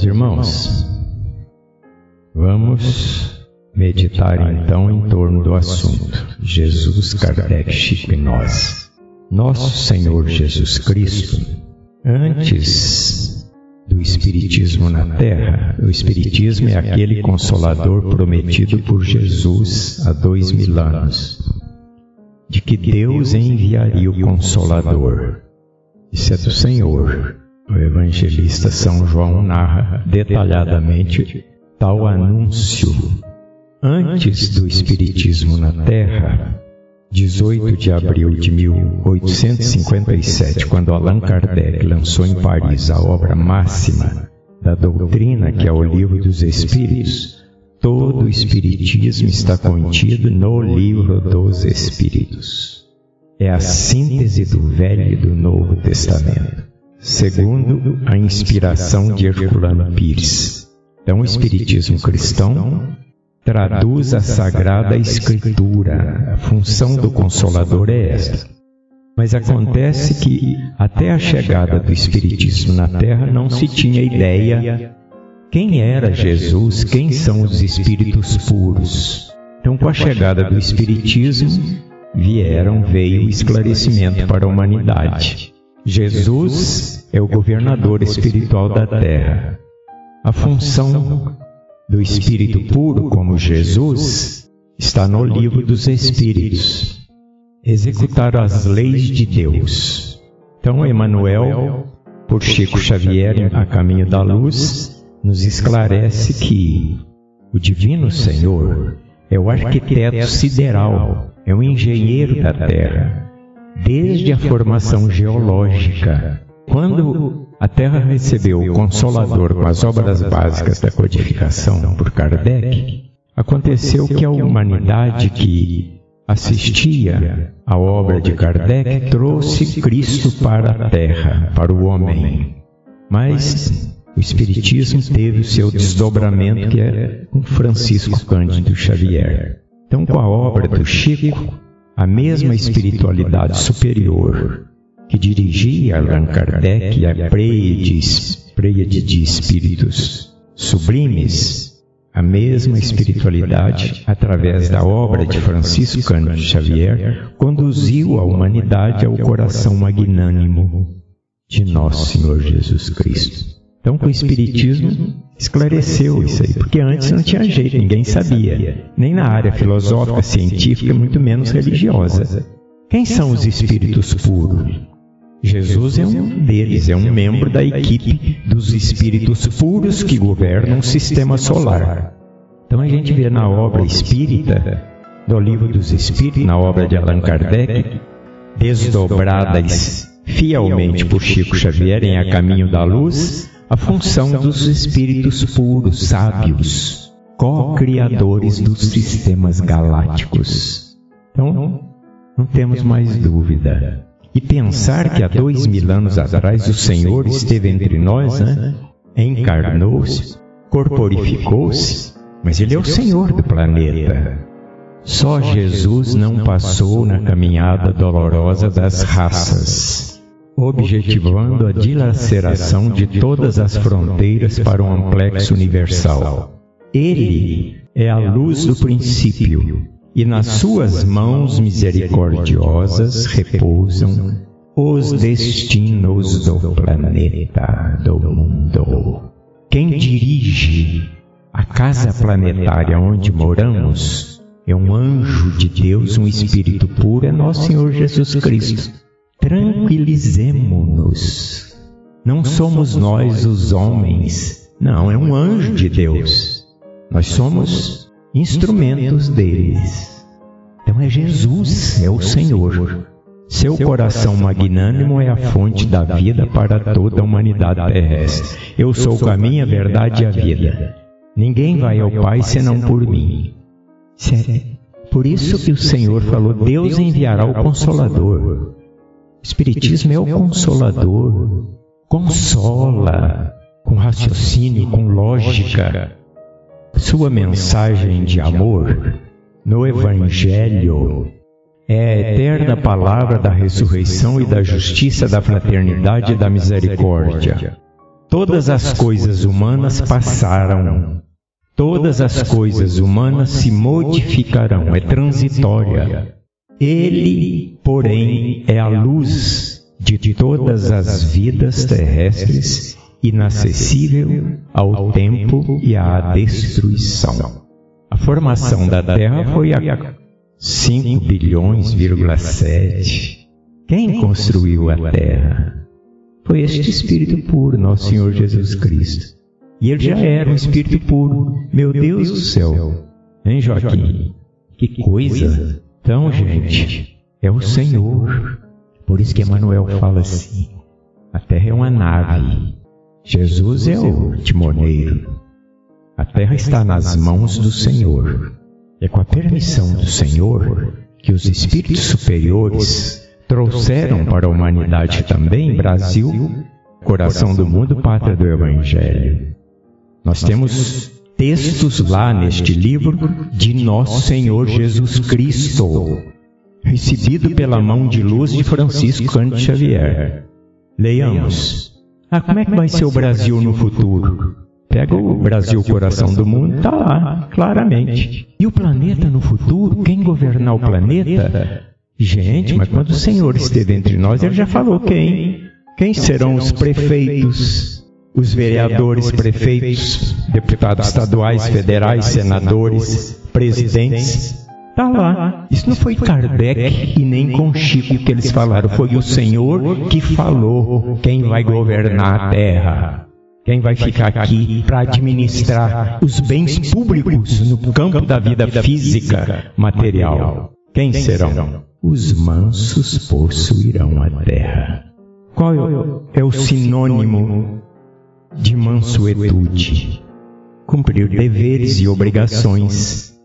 Meus irmãos, vamos meditar então em torno do assunto Jesus, Kardec, nós. Nosso Senhor Jesus Cristo, antes do Espiritismo na Terra, o Espiritismo é aquele consolador prometido por Jesus há dois mil anos, de que Deus enviaria o Consolador. Isso é do Senhor. O evangelista São João narra detalhadamente tal anúncio. Antes do Espiritismo na Terra, 18 de abril de 1857, quando Allan Kardec lançou em Paris a obra máxima da doutrina, que é o Livro dos Espíritos, todo o Espiritismo está contido no Livro dos Espíritos. É a síntese do Velho e do Novo Testamento segundo a inspiração de Herculano Pires. Então, o Espiritismo cristão traduz a Sagrada Escritura. A função do Consolador é esta. Mas acontece que, até a chegada do Espiritismo na Terra, não se tinha ideia quem era Jesus, quem são os Espíritos puros. Então, com a chegada do Espiritismo, vieram, veio o esclarecimento para a humanidade. Jesus é o governador espiritual da terra. A função do Espírito puro, como Jesus, está no livro dos Espíritos. Executar as leis de Deus. Então, Emmanuel, por Chico Xavier, a caminho da luz, nos esclarece que o Divino Senhor é o arquiteto sideral, é o engenheiro da terra desde a formação geológica. Quando a Terra recebeu o Consolador com as obras básicas da codificação por Kardec, aconteceu que a humanidade que assistia à obra de Kardec trouxe Cristo para a Terra, para o homem. Mas o Espiritismo teve o seu desdobramento, que é com Francisco Cândido Xavier. Então, com a obra do Chico, a mesma espiritualidade superior que dirigia Allan Kardec a pleiade de espíritos sublimes, a mesma espiritualidade, através da obra de Francisco Cândido Xavier, conduziu a humanidade ao coração magnânimo de Nosso Senhor Jesus Cristo. Então, com o Espiritismo, esclareceu isso aí, porque antes não tinha jeito, ninguém sabia, nem na área filosófica, científica, muito menos religiosa. Quem são os espíritos puros? Jesus é um deles, é um membro da equipe dos espíritos puros que governam o sistema solar. Então a gente vê na obra espírita, do livro dos Espíritos, na obra de Allan Kardec, desdobradas fielmente por Chico Xavier em A Caminho da Luz, a função dos espíritos puros, sábios, co-criadores dos sistemas galácticos. Então, não temos mais dúvida. E pensar que há dois mil anos atrás o Senhor esteve entre nós, né? encarnou-se, corporificou-se, mas Ele é o Senhor do planeta. Só Jesus não passou na caminhada dolorosa das raças objetivando a dilaceração de todas as fronteiras para um amplexo universal. Ele é a luz do princípio, e nas suas mãos misericordiosas repousam os destinos do planeta, do mundo. Quem dirige a casa planetária onde moramos é um anjo de Deus, um espírito puro, é nosso Senhor Jesus Cristo tranquilizemo-nos. Não somos nós os homens, não, é um anjo de Deus. Nós somos instrumentos deles. Então é Jesus, é o Senhor. Seu coração magnânimo é a fonte da vida para toda a humanidade terrestre. Eu sou o caminho, a verdade e a vida. Ninguém vai ao Pai senão por mim. Por isso que o Senhor falou: Deus enviará o Consolador. O Espiritismo é o consolador, consola com raciocínio, com lógica. Sua mensagem de amor no Evangelho é a eterna palavra da ressurreição e da justiça, da fraternidade e da misericórdia. Todas as coisas humanas passaram, todas as coisas humanas se modificarão, é transitória. Ele, porém, é a luz de todas as vidas terrestres, inacessível ao tempo e à destruição. A formação da Terra foi a 5 bilhões, 7. Quem construiu a Terra? Foi este Espírito puro, nosso Senhor Jesus Cristo. E ele já era um Espírito puro. Meu Deus do céu. Hein, Joaquim? Que coisa! Então, gente, é o Senhor. Por isso que Emmanuel fala assim: a Terra é uma nave. Jesus é o timoneiro. A terra está nas mãos do Senhor. É com a permissão do Senhor que os espíritos superiores trouxeram para a humanidade também Brasil, coração do mundo, pátria do Evangelho. Nós temos textos lá neste livro de nosso Senhor Jesus Cristo, recebido pela mão de luz de Francisco Cândido Xavier. Leiamos. Ah, como é que vai ser o Brasil no futuro? Pega o Brasil, coração do mundo, está lá, claramente. E o planeta no futuro, quem governar o planeta? Gente, mas quando o Senhor esteve entre nós, ele já falou quem? Quem serão os prefeitos, os vereadores, prefeitos, deputados estaduais, federais, senadores, presidentes? Está lá. Isso não foi Kardec e nem com Chico que eles falaram, foi o Senhor que falou quem vai governar a Terra. Quem vai ficar aqui para administrar os bens públicos no campo da vida física, material? Quem serão? Os mansos possuirão a terra. Qual é o é sinônimo de mansuetude? Cumprir deveres e obrigações,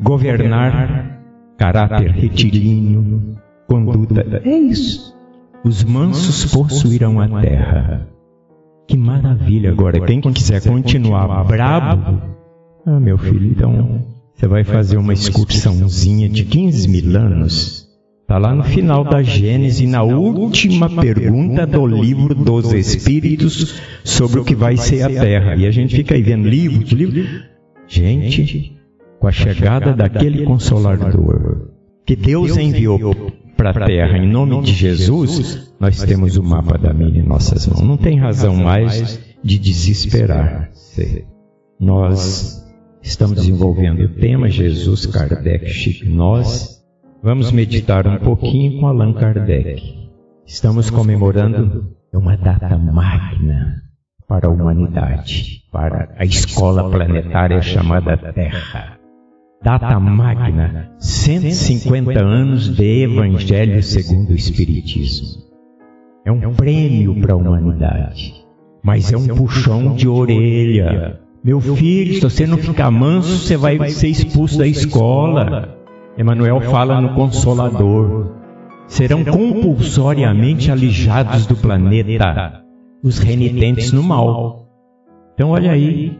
governar, caráter retilíneo, conduta. É isso. Os mansos possuirão a terra. Que maravilha agora. Quem quiser continuar brabo, ah, meu filho, então você vai fazer uma excursãozinha de 15 mil anos. Está lá no final da Gênesis, na última pergunta do livro dos Espíritos sobre o que vai ser a Terra. E a gente fica aí vendo livros, livros. Gente, com a chegada daquele Consolador que Deus enviou para a terra em nome de Jesus, nós temos o mapa da mina em nossas mãos. Não tem razão mais de desesperar. Nós estamos desenvolvendo o tema Jesus, Kardec, Chico, nós. Vamos meditar um pouquinho com Allan Kardec. Estamos comemorando uma data magna para a humanidade, para a escola planetária chamada Terra data magna, 150 anos de Evangelho segundo o Espiritismo. É um prêmio para a humanidade, mas é um puxão de orelha. Meu filho, se você não ficar manso, você vai ser expulso da escola. Emmanuel fala no Consolador. Serão compulsoriamente alijados do planeta os renitentes no mal. Então, olha aí,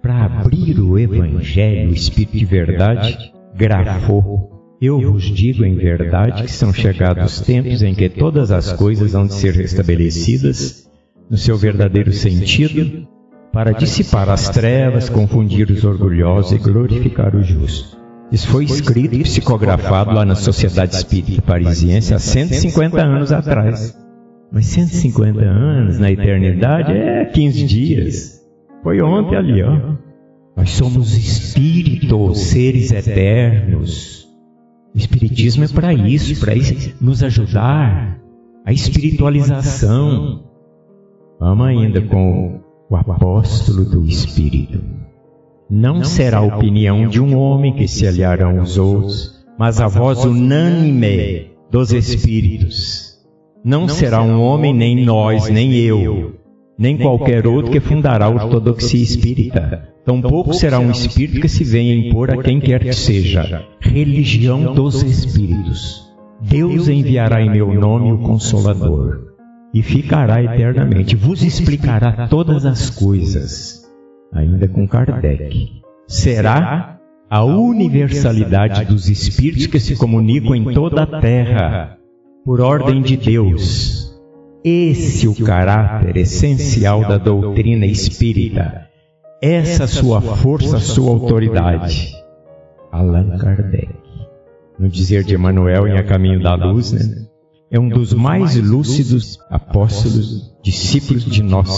para abrir o Evangelho, o Espírito de verdade, grafou. Eu vos digo em verdade que são chegados tempos em que todas as coisas hão de ser restabelecidas no seu verdadeiro sentido, para dissipar as trevas, confundir os orgulhosos e glorificar o justo. Isso foi escrito e psicografado lá na Sociedade Espírita Parisiense há 150 anos atrás. Mas 150 anos na eternidade é 15 dias. Foi ontem ali, ó. Nós somos espíritos, seres eternos. O Espiritismo é para isso, para nos ajudar. A espiritualização. Vamos ainda com o apóstolo do Espírito. Não será a opinião de um homem que se aliarão aos outros, mas a voz unânime dos Espíritos. Não será um homem, nem nós, nem eu, nem qualquer outro que fundará a ortodoxia espírita. Tampouco será um espírito que se venha impor a quem quer que seja. Religião dos espíritos. Deus enviará em meu nome o Consolador e ficará eternamente, vos explicará todas as coisas, ainda com Kardec. Será a universalidade dos espíritos que se comunicam em toda a terra, por ordem de Deus Esse o caráter essencial da doutrina espírita. Essa sua força, sua autoridade. Allan Kardec. No dizer de Emmanuel em A Caminho da Luz, né? é um dos mais lúcidos apóstolos, discípulos de Nosso